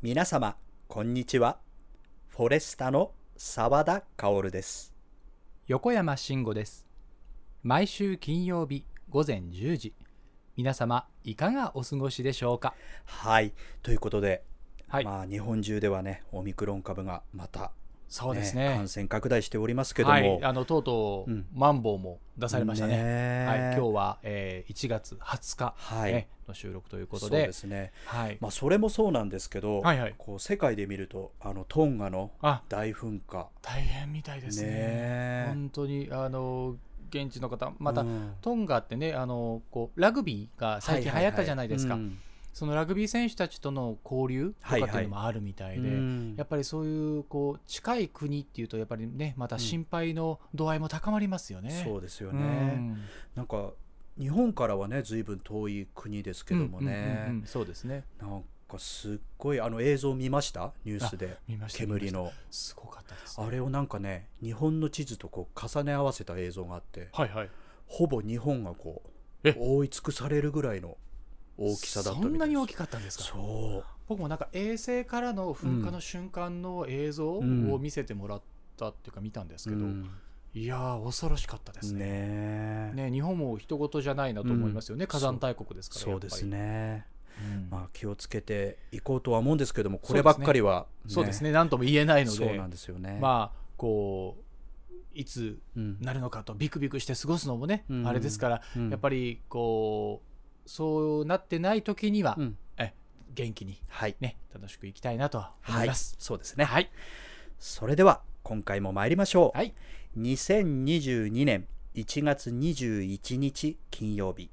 皆様、こんにちは。フォレスタの澤田薫です。横山慎吾です毎週金曜日午前10時皆様いかがお過ごしでしょうか？はい。ということで、はい、まあ、日本中ではね、オミクロン株がまた、そうですね。感染拡大しておりますけども、はい。あのとうとう、うん。マンボウも出されましたね。ね。はい、今日は、えー1月20日、はい。ねの収録ということそうでですね。はい、まあ、それもそうなんですけど、はいはい。こう世界で見ると、あのトンガのあ。大噴火、大変みたいですね。ね本当にあの現地の方また、うん。トンガってねあのこうラグビーが最近流行ったじゃないですか、はははうんそのラグビー選手たちとの交流とかっていうのもあるみたいで、うん。やっぱりそういうこう近い国っていうとやっぱりねまた心配の度合いも高まりますよね。そうですようね。ん。なんか日本からはね随分遠い国ですけどもね、うんうんうんうん。そうですね。なんかすっごいあの映像見ました？ニュースで。煙の。すごかったです、あれをなんかね日本の地図とこう重ね合わせた映像があってはいはい。ほぼ日本がこうえ？覆い尽くされるぐらいの大きさだったそんなに大きかったんですか？そう。僕もなんか衛星からの噴火の瞬間の映像をうん見せてもらったっていうか見たんですけど、うん。いやー恐ろしかったですね。ねえ。ね日本も人事じゃないなと思いますよね、うん。火山大国ですからそう。ですね。うん。まあ気をつけていこうとは思うんですけどもこればっかりは、そうですね。何とも言えないので。そうなんですよね。まあこういつうん。なるのかとビクビクして過ごすのもね、うん。あれですから、うん。やっぱりこうそうなってない時には、うん。え元気にはい。ね楽しくいきたいなとは思はいいます。そうですね。はい、それでは今回も参りましょう、はい。2022年1月21日金曜日。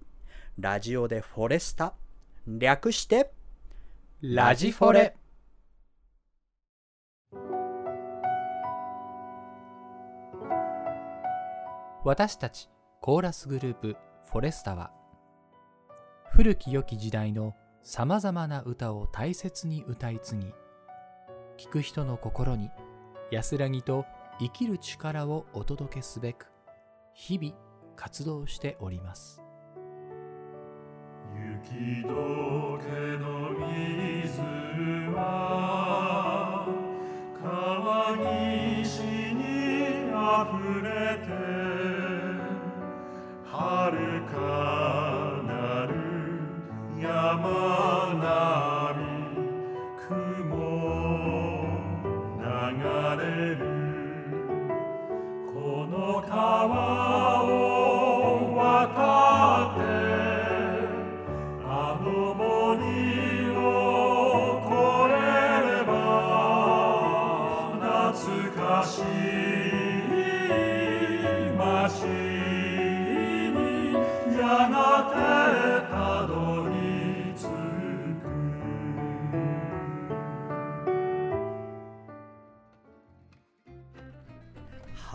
ラジオでフォレスタ。略してラジフォレ。私たちコーラスグループフォレスタは古き良き時代のさまざまな歌を大切に歌い継ぎ聴く人の心に安らぎと生きる力をお届けすべく日々活動しております。雪解けの水は川岸にあふれて遥か雲流れる。この川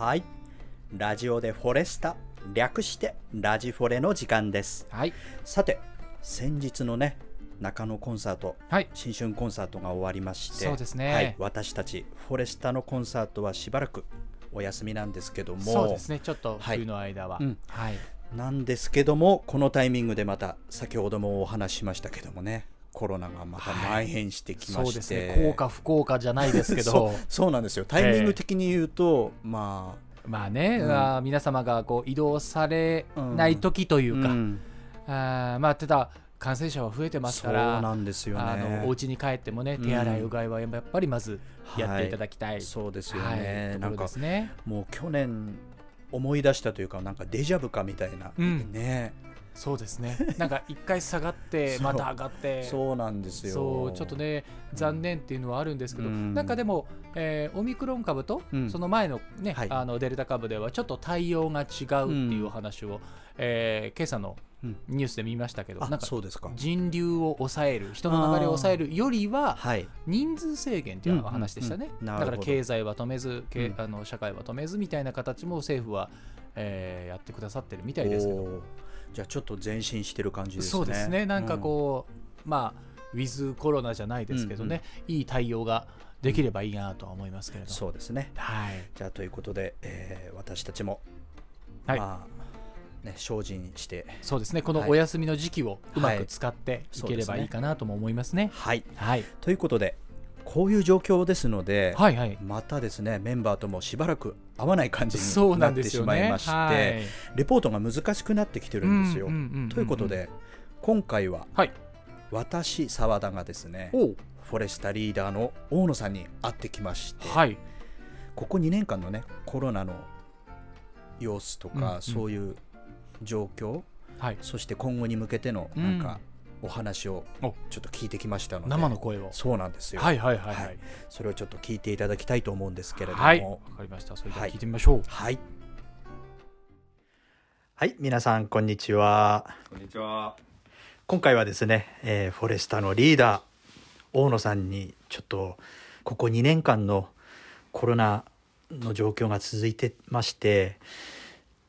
はい。ラジオでフォレスタ略してラジフォレの時間です。はい。さて先日のね中野コンサートはい。新春コンサートが終わりましてそうですね。はい、私たちフォレスタのコンサートはしばらくお休みなんですけどもそうですね。ちょっとはい。冬の間は。うん。はい。なんですけどもこのタイミングでまた先ほどもお話ししましたけどもねコロナがまた蔓延してきまして、そうですね。効果不効果じゃないですけ そどうそうなんですよ。タイミング的に言うと、ままあね、うん。あー皆様がこう移動されない時といあうか、ん。あーまあただ感染者は増えてますそうからなんですよね。あのお家に帰ってもね手洗いうがいはやっぱりまずやってい。ただきたい、はいそうですよはいね、ところなんかですね。もう去年思い出したというかなんかデジャブかみたいな、うん。ねそうですね。なんか一回下がって また上がって。そうなんですよ。そうちょっとね残念っていうのはあるんですけど、うん。なんかでも、えーオミクロン株とうん。その前の,、ねはい。あのデルタ株ではちょっと対応が違うっていうお話を、えー今朝のうん。ニュースで見ましたけど、あなんかそうですか。人流を抑える人の流れを抑えるよりははい。人数制限っていうお話でしたね、だから経済は止めず、あの社会は止めずみたいな形も政府は、えーやってくださってるみたいですけどじゃあちょっと前進してる感じですね。そうですね。なんかこう、まあウィズコロナじゃないですけどね、いい対応ができればいいなとは思いますけれうんど、そうですね。はい。じゃあということで、えー私たちも、はい。まあね精進してそうですね。このはい。お休みの時期をうまはいく使ってい。ければいいかなとも思いますね。はい。はい。ということでこういう状況ですので、はいはい。またですねメンバーともしばらく会わない感じになんってしまいまして、はい。レポートが難しくなってきてるんですよ。うんうんうんうんということで今回ははい。私澤田がですねフォレスタリーダーの大野さんに会ってきまして、はい。ここ2年間のねコロナの様子とか、うんうん。そういう状況はい。そして今後に向けてのなんかお話をお。ちょっと聞いてきましたので、生の声を。そうなんですよ、はいはいはいははい。いそれをちょっと聞いていただきたいと思うんですけれども。はい。わかりました。それでは聞いてみましょう。はい。はい、皆さん、こんにちは。こんにちは。今回はですね、えーフォレスタのリーダー、大野さんに、ちょっと、ここ2年間のコロナの状況が続いてまして、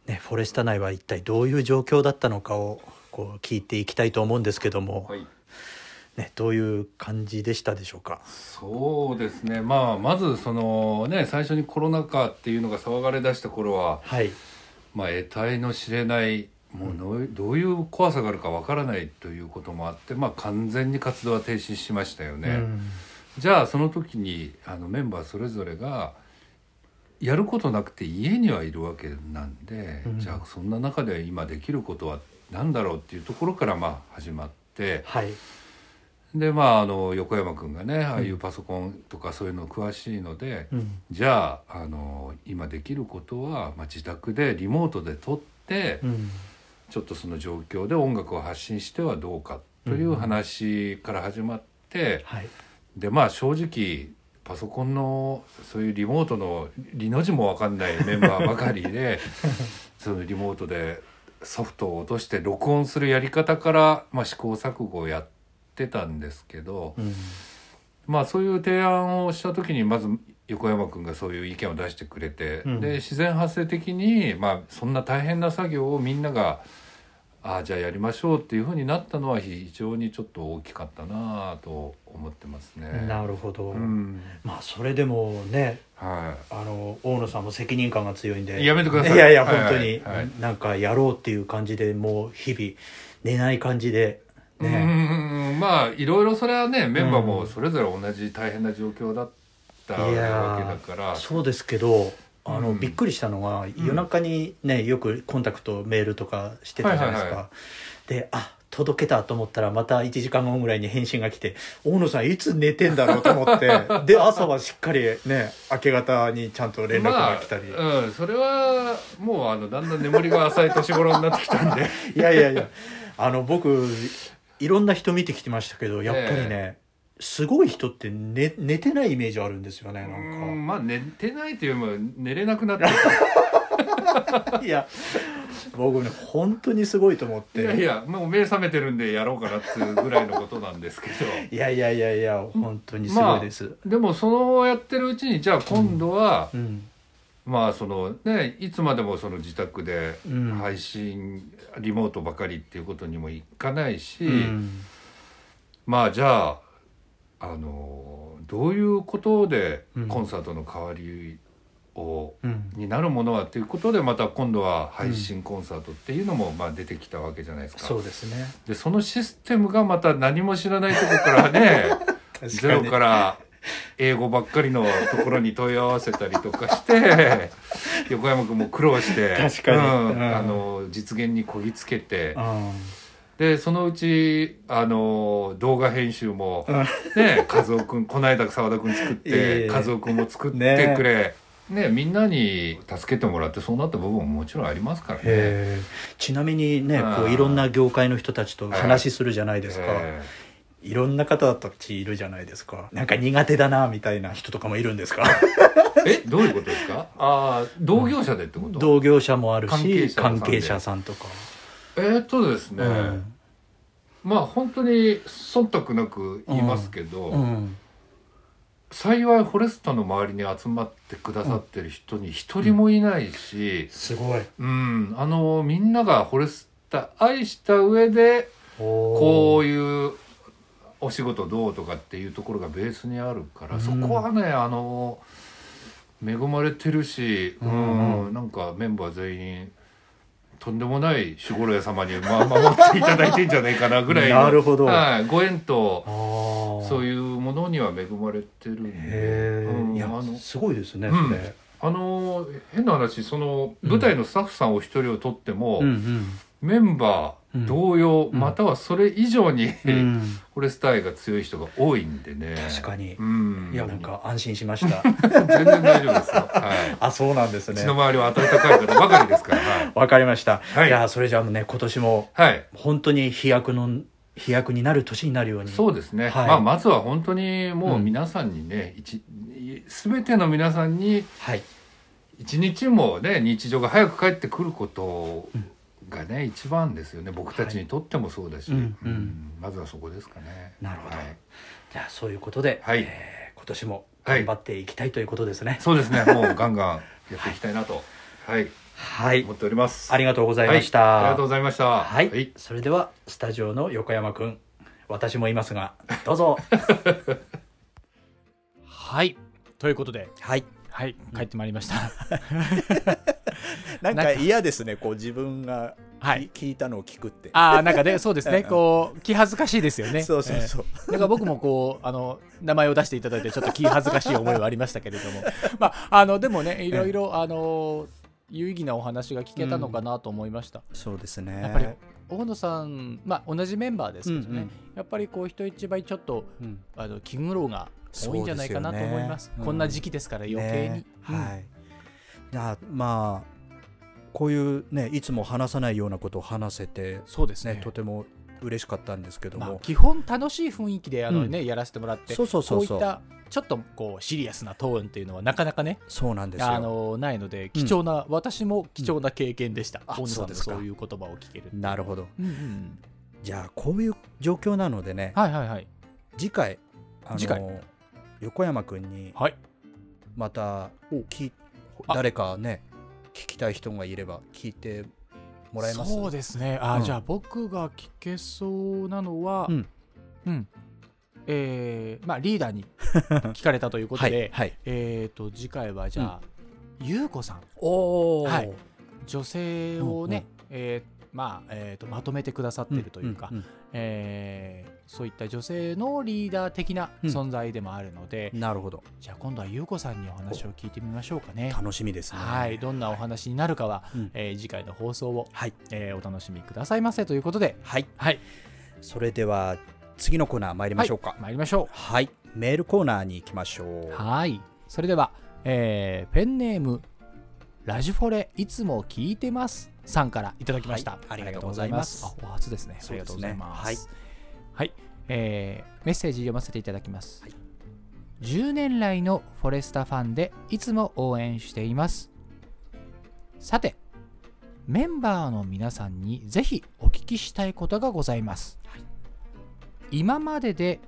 ね、フォレスタ内は一体どういう状況だったのかを、こう、聞いていきたいと思うんですけども、はい。ね、どういう感じでしたでしょうか？そうですね。まあまずそのね最初にコロナ禍っていうのが騒がれ出した頃は、はい。まあ得体の知れないもうどうどういう怖さがあるかわからないということもあって、まあ完全に活動は停止しましたよね。うんじゃあその時にあのメンバーそれぞれがやることなくて家にはいるわけなんで、うんじゃあそんな中で今できることは何だろうっていうところからまあ始まって。はい。でまああの横山君がねああいうパソコンとかそういうの詳しいので、うん。じゃああの今できることは、まあ、自宅でリモートで撮って、うん。ちょっとその状況で音楽を発信してはどうかという話から始まって、はい。でまあ正直パソコンのそういうリモートのリの字も分かんないメンバーばかりで そのリモートでソフトを落として録音するやり方から、まあ、試行錯誤をやってたんですけど、うん。まあそういう提案をした時にまず横山君がそういう意見を出してくれて、うんで自然発生的に、まあ、そんな大変な作業をみんながああじゃあやりましょうっていうふうになったのは非常にちょっと大きかったなと思ってますね。なるほど。うん。まあそれでもねはあの大野さんも責任感が強いんで。やめてください。いやいやはい本当に、はいはい。なんかやろうっていう感じでもう日々寝ない感じでい、ね、うんまあいろいろそれはねメンバーうんもそれぞれ同じ大変な状況だったわけだから。そうですけどあの、うん。びっくりしたのが夜中にねよくコンタクトメールとかしてたじゃないですか、はいはいはであ届けたと思ったらまた1時間後ぐらいに返信が来て大野さんいつ寝てんだろうと思って。で朝はしっかりね明け方にちゃんと連絡が来たり、まあ、うんそれはもうあのだんだん眠りが浅い年頃になってきたんで。いやいやいや、あの、僕、いろんな人見てきてましたけど、やっぱりね、すごい人って寝寝てないイメージあるんですよね、なうんまあ寝てないというよりも寝れなくなってんか。いや、僕ね、本当にすごいと思って。いやいやもう目覚めてるんでやろうかなっていうぐらいのことなんですけど いやいやいやいや、本当にすごいです。でもそのやってるうちにじゃあ今度は、うん。まあそのねいつまでもその自宅でうん配信、リモートばかりっていうことにもいかないし、うん。まあじゃああのどういうことでうんコンサートの代わりを、うん。になるものはっていうことでまた今度は配信コンサートっていうのもまあ出てきたわけじゃないですか。そうですね。でそのシステムがまた何も知らないところからね ゼロから英語ばっかりのところに問い合わせたりとかして横山君も苦労して確かにうんうんあの実現にこぎつけてうん。でそのうちあの動画編集もうん。ね和夫君この間澤田君作って和夫君も作ってくれ、ね。みんなに助けてもらってそうなった部分ももちろんありますからね。ちなみにね、こううんいろんな業界の人たちと話するじゃないですか。え。いろんな方たちいるじゃないですか。なんか苦手だな、みたいな人とかもいるんですか？えどういうことですか？ああ同業者でってこと、同業者もあるし、関係者さんとか。えーっとですね、うんまあ本当に忖度なく言いますけど、うん。幸いフォレスタの周りに集まってくださってる人に一人もいないし、すごい。うん。あのみんながフォレスタ愛した上でここういうお仕事どうとかっていうところがベースにあるから、うん。そこはねあの恵まれてるし、ううんん。うん。なんかメンバー全員とんでもない守護霊様に、まあ、守っていただいてんじゃないかなぐらいのなるほど。はい、ご縁とそういうものには恵まれてるんで、へえ、いやうんあのすごいですね、うん。あの変な話その舞台のスタッフさんお一人をとっても、うん。メンバー同様、うん。またはそれ以上に、うん、うん、フォレスター愛が強い人が多いんでね。確かに、うん。いやなんか安心しました。全然大丈夫ですよ、はい。あそうなんですね。血の周りは温かい方ばかりですからはい、わかりました、はい。い、やそれじゃあね今年もはい。本当に飛躍の飛躍になる年になるように。そうですね、はい。まあ、まずは本当にもう皆さんにね、一全ての皆さんにはい。一日もね日常が早く帰ってくることがね、一番ですよね。僕たちにとってもそうだし、うんうん。うんまずはそこですかね。なるほど。はい。じゃあそういうことで、はい。えー今年も頑張っていきたいということですね。そうですね。もうガンガンやっていきたいなと、はい、はい。思っております。ありがとうございました、はい。ありがとうございました。はい、はい。それではスタジオの横山くん。私もいますがどうぞ。はい。ということで。はいはい。帰ってまいりました。なんか嫌ですねこう自分がき、はい。聞いたのを聞くって。ああなんかねそうですね。こう気恥ずかしいですよね。そうそうそう、えーなんか僕もこうあの名前を出していただいてちょっと気恥ずかしい思いはありましたけれども。まああのでもねいろいろあの有意義なお話が聞けたのかなと思いました、そうですね。やっぱり大野さんまあ同じメンバーですけどね、うんうん。やっぱりこう人一倍ちょっとうん。あの気苦労が多いんじゃないかなと思います。すよね。こんな時期ですから余計に、ね。うん。はい。いやまあこういうねいつも話さないようなことを話せてそうですね。ねとても嬉しかったんですけどまあも、、基本楽しい雰囲気であの、ねやらせてもらってそうそうそうそう。こういったちょっとこうシリアスなトーンっていうのはなかなかねそうなんですよ。あのないので貴重な、私も貴重な経験でした、あ大野さんのそうですか。そういう言葉を聞けるなるほど。うんうん。じゃあこういう状況なのでねはいはいはい。次回次回横山君にはい。またきあ。誰かね聞きたい人がいれば聞いてもらえます？そうですね。あ、うん。じゃあ僕が聞けそうなのはうん。うん。えーまあリーダーに 聞かれたということで、はい、はい、えっ、と次回はじゃあ、ゆうこさん。おお、はい。女性をね、うんえーまあえー、とまとめてくださっているというか、んんえーそういった女性のリーダー的なうん存在でもあるので、うん。なるほど。じゃあ今度は優子さんにお話を聞いてみましょうかね。楽しみですね。はい、どんなお話になるかは、うんえー次回の放送を、はい。えーお楽しみくださいませということで、はい。はい、それでは次のコーナー参りましょうか。参りましょはい、メールコーナーに行きましょう。う。はい、それでは、えーペンネームラジフォレいつも聞いてますさんからいただきました。はいありがとうございます。あお初ですね。ありがとうございます。はい。はい、えーメッセージ読ませていただきます、はい。10年来のフォレスタファンでいつも応援しています。さてメンバーの皆さんにぜひお聞きしたいことがございます、今までで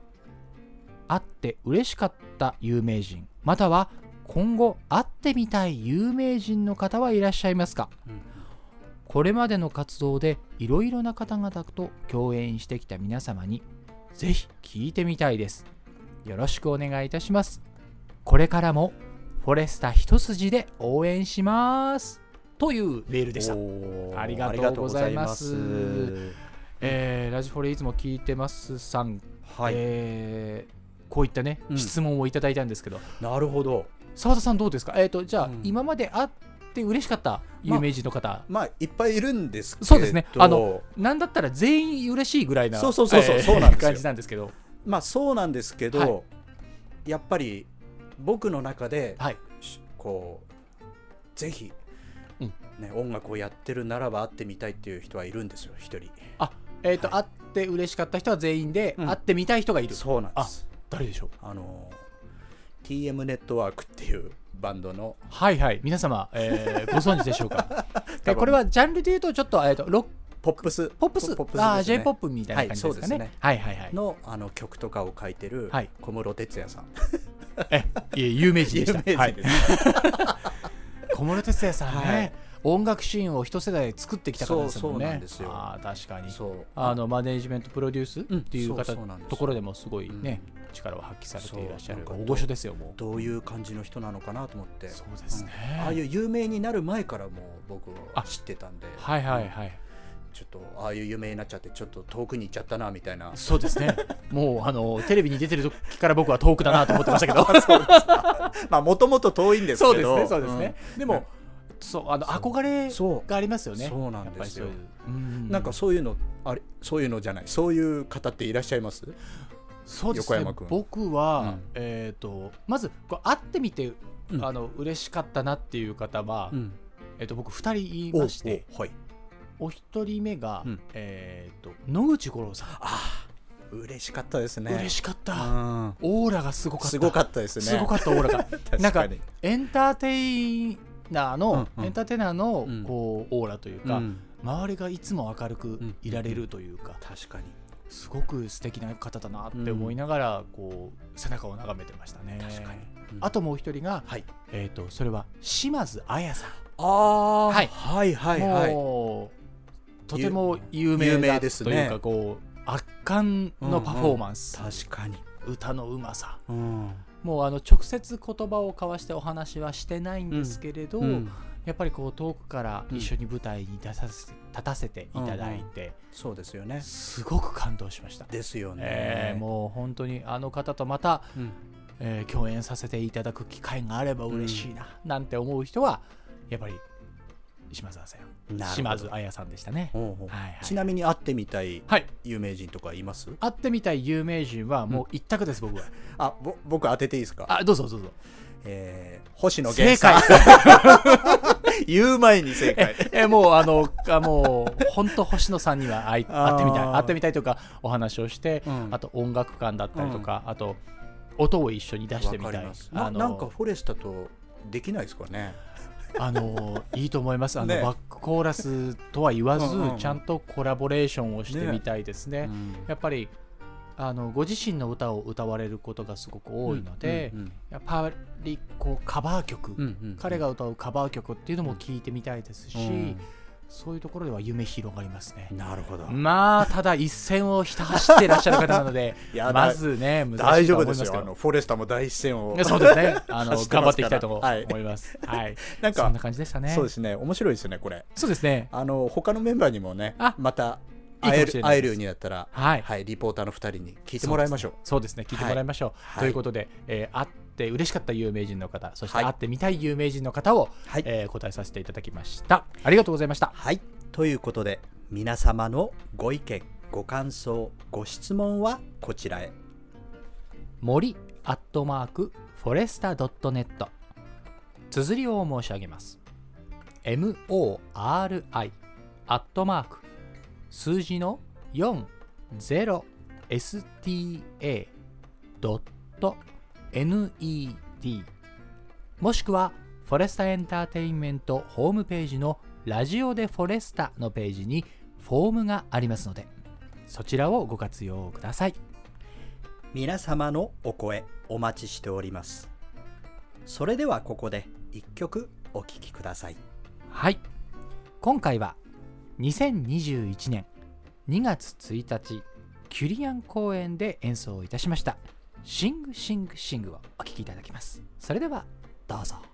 会って嬉しかった有名人または今後会ってみたい有名人の方はいらっしゃいますか、うんこれまでの活動でいろいろな方々と共演してきた皆様にぜひ聞いてみたいです。よろしくお願いいたします。これからもフォレスタ一筋で応援します。というメールでした。ありがとうございます。えーラジフォレいつも聞いてますさん、はい、えーこういったね、うん。質問をいただいたんですけど、なるほど。澤田さんどうですか？えっ、と、じゃあ、うん。今まで会って嬉しかった有名人の方、まあいっぱいいるんですけど。そうですね。あのなんだったら全員嬉しいぐらいなそうそうそうそうえーそうなんですよ。感じなんですけど、まあそうなんですけど、はい。やっぱり僕の中で、はい、しこうぜひ、うん。ね、音楽をやってるならば会ってみたいっていう人はいるんですよ一人。あえっ、と、は会って嬉しかった人は全員で、うん。会ってみたい人がいる。そうなんです。誰でしょう？あの TM ネットワークっていうバンドの。はいはい、皆様、えーご存知でしょうか？多分。えこれはジャンルで言うと、ちょっと,、えー、とロックポップス。ポップス、ポップスあーですね J-POP みたいな感じですかね。はいそうですね。はいはいはい。のあの曲とかを書いてるはい。小室哲哉さん、えいえ有名人でした。有名人です。はい、小室哲哉さんね、はい。音楽シーンを一世代作ってきた方ですもんね。そうそうなんですよ。あー確かに。あのマネージメントプロデュースっていう方そうなんところでもすごいね、力を発揮されていらっしゃる大御所ですよもう。どういう感じの人なのかなと思って。そうですね、ああいう有名になる前からもう僕はあ知ってたんで。はいはいはい、ちょっとああいう有名になっちゃってちょっと遠くに行っちゃったなみたいな。そうですね。もうあのテレビに出てる時から僕は遠くだなと思ってましたけど。まあもともと遠いんですけど。そうですねそうですね、でもそうあの憧れそうがありますよね。そう。なんですよ。うん。なんかそういうのあれそういうのじゃない。そういう方っていらっしゃいます？そうですね。僕は、うん。えっ、とまずこう会ってみて、うん。あの嬉しかったなっていう方は、ん。えっ、と僕2人いましておおはい。お一人目が、うん。えっ、と野口五郎さん、嬉しかったですね。嬉しかった、うん。オーラがすごかった。すごかったですね。すごかったオーラが。確なんかエンターテイナーの、うんうん。エンターテイナーのうん。こうオーラというか、うん。周りがいつも明るくいられるというか、確かにすごく素敵な方だなって思いながら、こう背中を眺めてましたね。確かに。うん。あともう一人が、はい。えー、とそれは島津綾さん、ああはい。はいはいはい。もうとても有名だですねというかこう圧巻のパフォーマンス、確かに。歌のうまさ。うん。もうあの直接言葉を交わしてお話はしてないんですけれど、うんやっぱりこう遠くから一緒に舞台に出させ立たせていただいて、そうですよね。すごく感動しました。ですよね。えーもう本当にあの方とまた、うん。えー共演させていただく機会があれば嬉しいな、なんて思う人はやっぱり島津さん島津綾さんでしたね。はいはい。ちなみに会ってみたいはい。有名人とかいます？会ってみたい有名人はもう一択です、僕は。あぼ僕当てていいですか？あどうぞどうぞ。えー星野正源さ解。ん言う前に正解。えもうあのあもう本当星野さんには会会ってみたい。会ってみたいとかお話をして、うん。あと音楽館だったりとか、あと音を一緒に出してみたい。あのなんかフォレスタとできないですかね。あのいいと思います。あの、ね。バックコーラスとは言わず、うんうんうん。ちゃんとコラボレーションをしてみたいですね。うん。やっぱりあのご自身の歌を歌われることがすごく多いので、うんやっぱりこうカバー曲、うんうんうん。彼が歌うカバー曲っていうのも聞いてみたいですし、うん。そういうところでは夢広がりますね。なるほど。まあただ一線をひた走っていらっしゃる方なので まずね難し大いとは思い丈夫ですよ。あのフォレスタも第一線を。そうですね。あの頑張っていきたいとはい思います。はい。なんかそんな感じでしたね。そうですね。面白いですねこれ。そうですね。あの他のメンバーにもねあまた会える会えるようになったらはい。はいリポーターの二人に聞いてもらいましょう。そうですね。聞いてもらいましょう、はい。ということで、えー会って嬉しかった有名人の方そしてはい。会ってみたい有名人の方を、はい。えー答えさせていただきました。ありがとうございました。はい。ということで皆様のご意見ご感想ご質問はこちらへ。森アットマークフォレスタ .net 綴りを申し上げます。MORI アットマーク数字の 40sta.net もしくはフォレスタエンターテインメントホームページのラジオでフォレスタのページにフォームがありますのでそちらをご活用ください。皆様のお声お待ちしております。それではここで一曲お聴きください。はい。今回は2021年2月1日キュリアン公演で演奏いたしました「シングシングシング」をお聴きいただきます。それではどうぞ「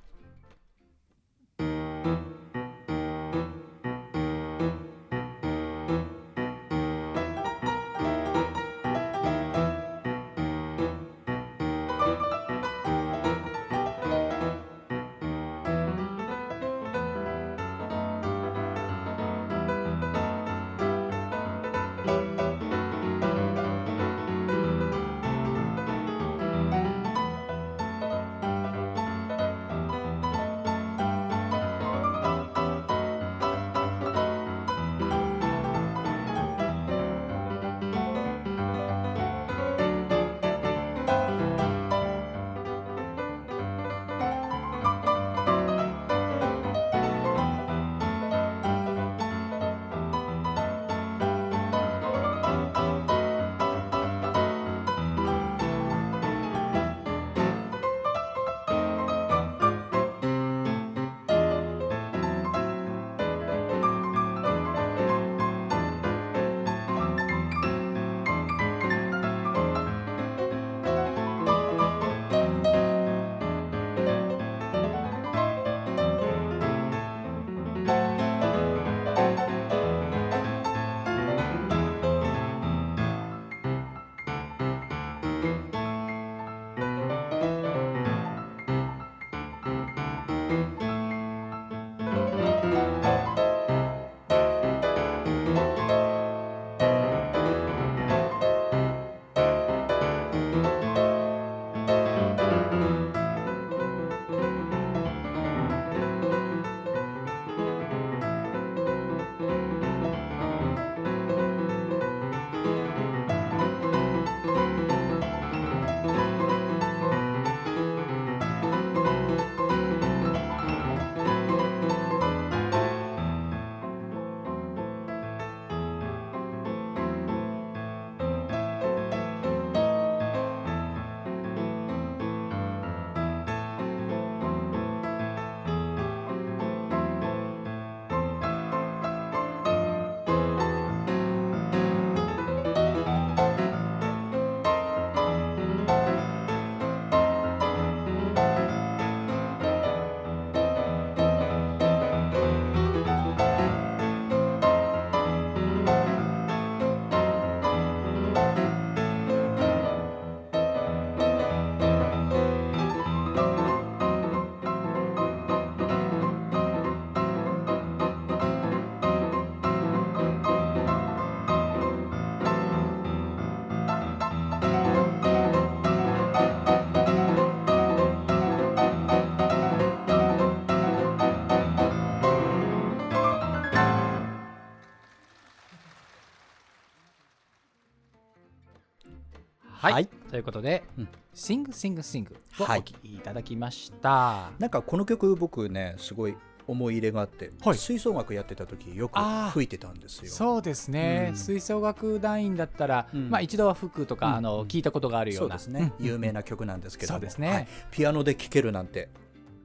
はい、はい。ということでうん「Sing Sing Sing」をおはい。聴きいただきました、なんかこの曲僕ねすごい思い入れがあって、はい。吹奏楽やってた時よく吹いてたんですよ。そうですね、うん。吹奏楽団員だったら、うん。まあ、一度は吹くとか、うん。あの聞いたことがあるよううですね、うん。有名な曲なんですけども。そうですね。はい。ピアノで聴けるなんて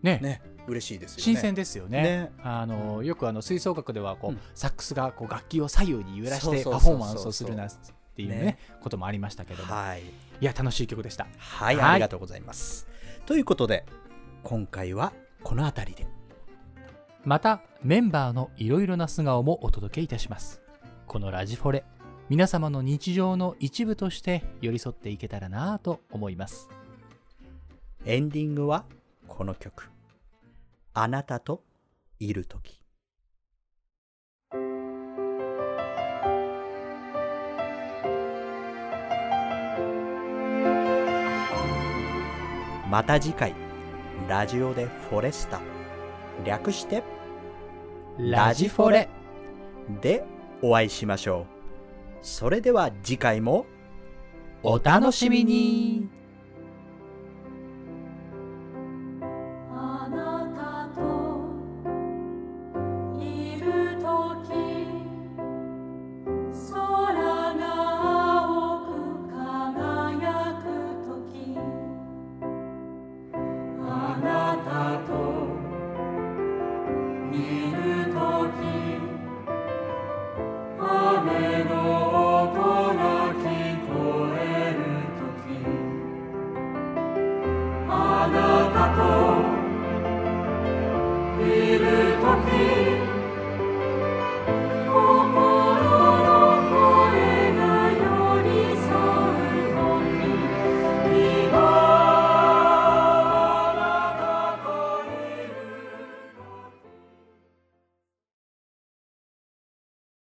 ね。ね嬉しいですよね。新鮮ですよね。ね。あのよくあの吹奏楽ではこう、うん。サックスがこう楽器を左右に揺らしてパフォーマンスをするなっていうねね。こともありましたけども、はい。いや楽しい曲でした。はい、はい。ありがとうございます。ということで今回はこの辺りで。またメンバーのいろいろな素顔もお届けいたします。このラジフォレ皆様の日常の一部として寄り添っていけたらなぁと思います。エンディングはこの曲「あなたといる時」また次回。ラジオでフォレスタ。略してラジフォレ。でお会いしましょう。それでは次回もお楽しみに。